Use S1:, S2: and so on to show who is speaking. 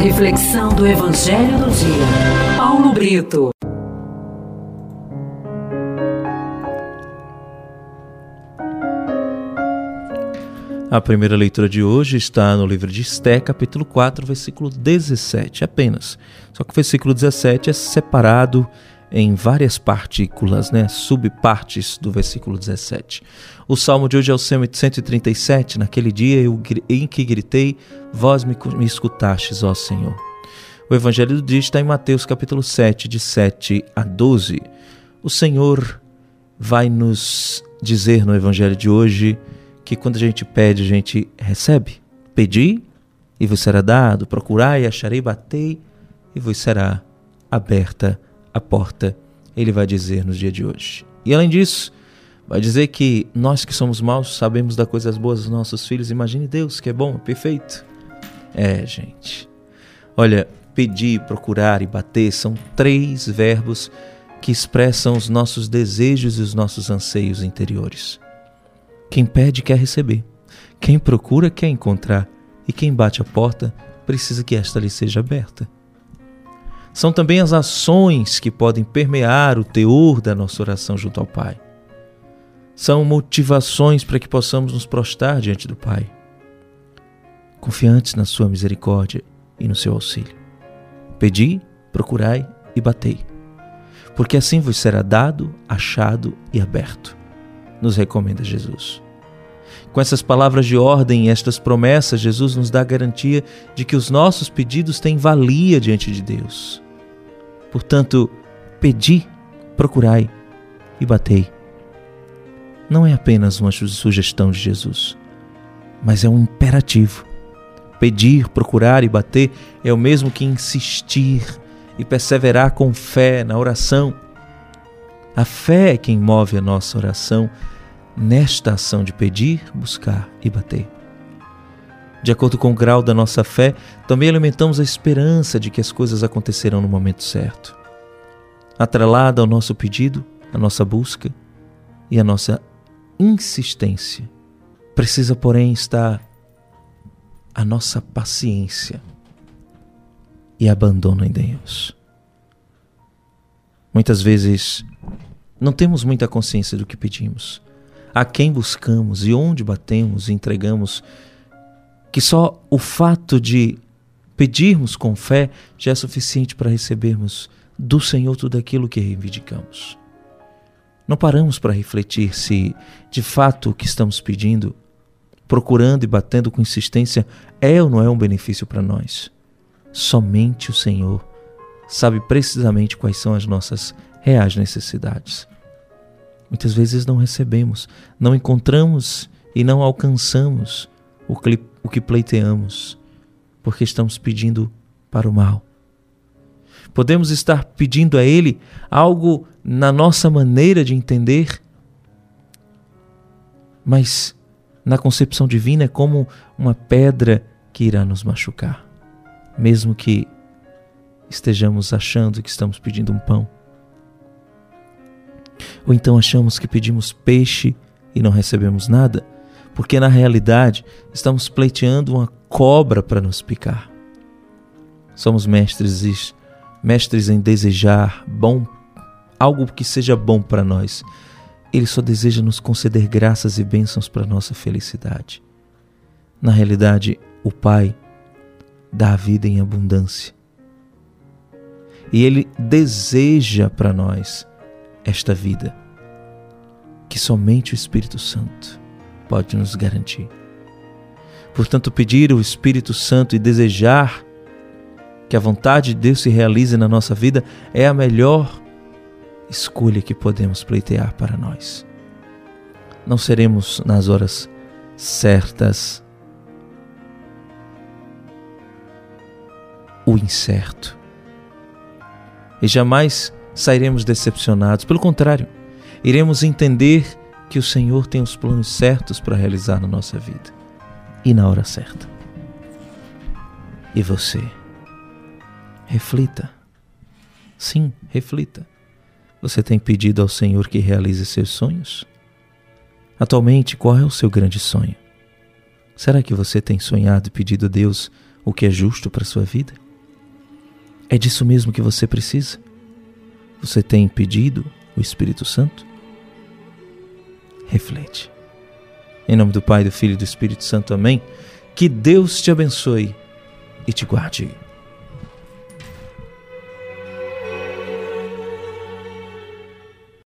S1: reflexão do Evangelho do Dia. Paulo Brito.
S2: A primeira leitura de hoje está no livro de Esté, capítulo 4, versículo 17 apenas. Só que o versículo 17 é separado em várias partículas, né, subpartes do versículo 17. O salmo de hoje é o 137. Naquele dia eu, em que gritei, vós me, me escutastes, ó Senhor. O evangelho do dia está em Mateus capítulo 7, de 7 a 12. O Senhor vai nos dizer no evangelho de hoje que quando a gente pede, a gente recebe. Pedi e vos será dado, procurai, acharei, batei e vos será aberta a porta, ele vai dizer nos dias de hoje. E além disso, vai dizer que nós que somos maus sabemos dar coisas boas aos nossos filhos. Imagine Deus que é bom, perfeito. É, gente. Olha, pedir, procurar e bater são três verbos que expressam os nossos desejos e os nossos anseios interiores. Quem pede quer receber, quem procura quer encontrar, e quem bate a porta precisa que esta lhe seja aberta. São também as ações que podem permear o teor da nossa oração junto ao Pai. São motivações para que possamos nos prostrar diante do Pai, confiantes na Sua misericórdia e no seu auxílio. Pedi, procurai e batei, porque assim vos será dado, achado e aberto, nos recomenda Jesus. Com essas palavras de ordem e estas promessas, Jesus nos dá a garantia de que os nossos pedidos têm valia diante de Deus. Portanto, pedi, procurai e batei. Não é apenas uma sugestão de Jesus, mas é um imperativo. Pedir, procurar e bater é o mesmo que insistir e perseverar com fé na oração. A fé é quem move a nossa oração nesta ação de pedir, buscar e bater. De acordo com o grau da nossa fé, também alimentamos a esperança de que as coisas acontecerão no momento certo. Atrelada ao nosso pedido, a nossa busca e a nossa insistência, precisa, porém, estar a nossa paciência e abandono em Deus. Muitas vezes não temos muita consciência do que pedimos a quem buscamos e onde batemos e entregamos, que só o fato de pedirmos com fé já é suficiente para recebermos do Senhor tudo aquilo que reivindicamos. Não paramos para refletir se, de fato, o que estamos pedindo, procurando e batendo com insistência, é ou não é um benefício para nós. Somente o Senhor sabe precisamente quais são as nossas reais necessidades. Muitas vezes não recebemos, não encontramos e não alcançamos o que, pleiteamos, porque estamos pedindo para o mal. Podemos estar pedindo a Ele algo na nossa maneira de entender, mas na concepção divina é como uma pedra que irá nos machucar, mesmo que estejamos achando que estamos pedindo um pão. Ou então achamos que pedimos peixe e não recebemos nada, porque na realidade estamos pleiteando uma cobra para nos picar. Somos mestres mestres em desejar bom algo que seja bom para nós. Ele só deseja nos conceder graças e bênçãos para nossa felicidade. Na realidade, o Pai dá a vida em abundância. E ele deseja para nós esta vida que somente o Espírito Santo pode nos garantir. Portanto, pedir o Espírito Santo e desejar que a vontade de Deus se realize na nossa vida é a melhor escolha que podemos pleitear para nós. Não seremos nas horas certas o incerto. E jamais sairemos decepcionados. Pelo contrário, iremos entender que o Senhor tem os planos certos para realizar na nossa vida e na hora certa. E você? Reflita. Sim, reflita. Você tem pedido ao Senhor que realize seus sonhos? Atualmente, qual é o seu grande sonho? Será que você tem sonhado e pedido a Deus o que é justo para a sua vida? É disso mesmo que você precisa? Você tem pedido o Espírito Santo? Reflete. Em nome do Pai, do Filho e do Espírito Santo, amém. Que Deus te abençoe e te guarde.